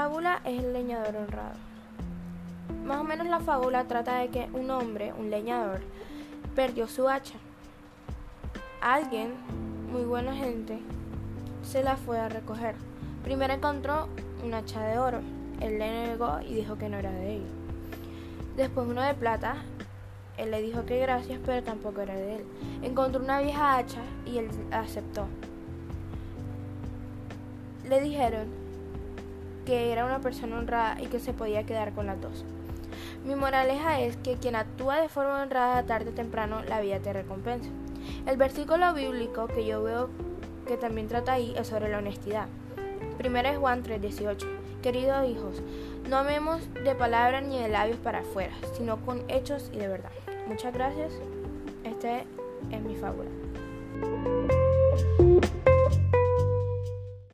fábula es el leñador honrado. Más o menos la fábula trata de que un hombre, un leñador, perdió su hacha. Alguien, muy buena gente, se la fue a recoger. Primero encontró un hacha de oro. Él le negó y dijo que no era de él. Después uno de plata. Él le dijo que gracias, pero tampoco era de él. Encontró una vieja hacha y él aceptó. Le dijeron que era una persona honrada y que se podía quedar con las dos. Mi moraleja es que quien actúa de forma honrada tarde o temprano la vida te recompensa. El versículo bíblico que yo veo que también trata ahí es sobre la honestidad. Primero es Juan 3:18. Queridos hijos, no amemos de palabras ni de labios para afuera, sino con hechos y de verdad. Muchas gracias. Este es mi fábula.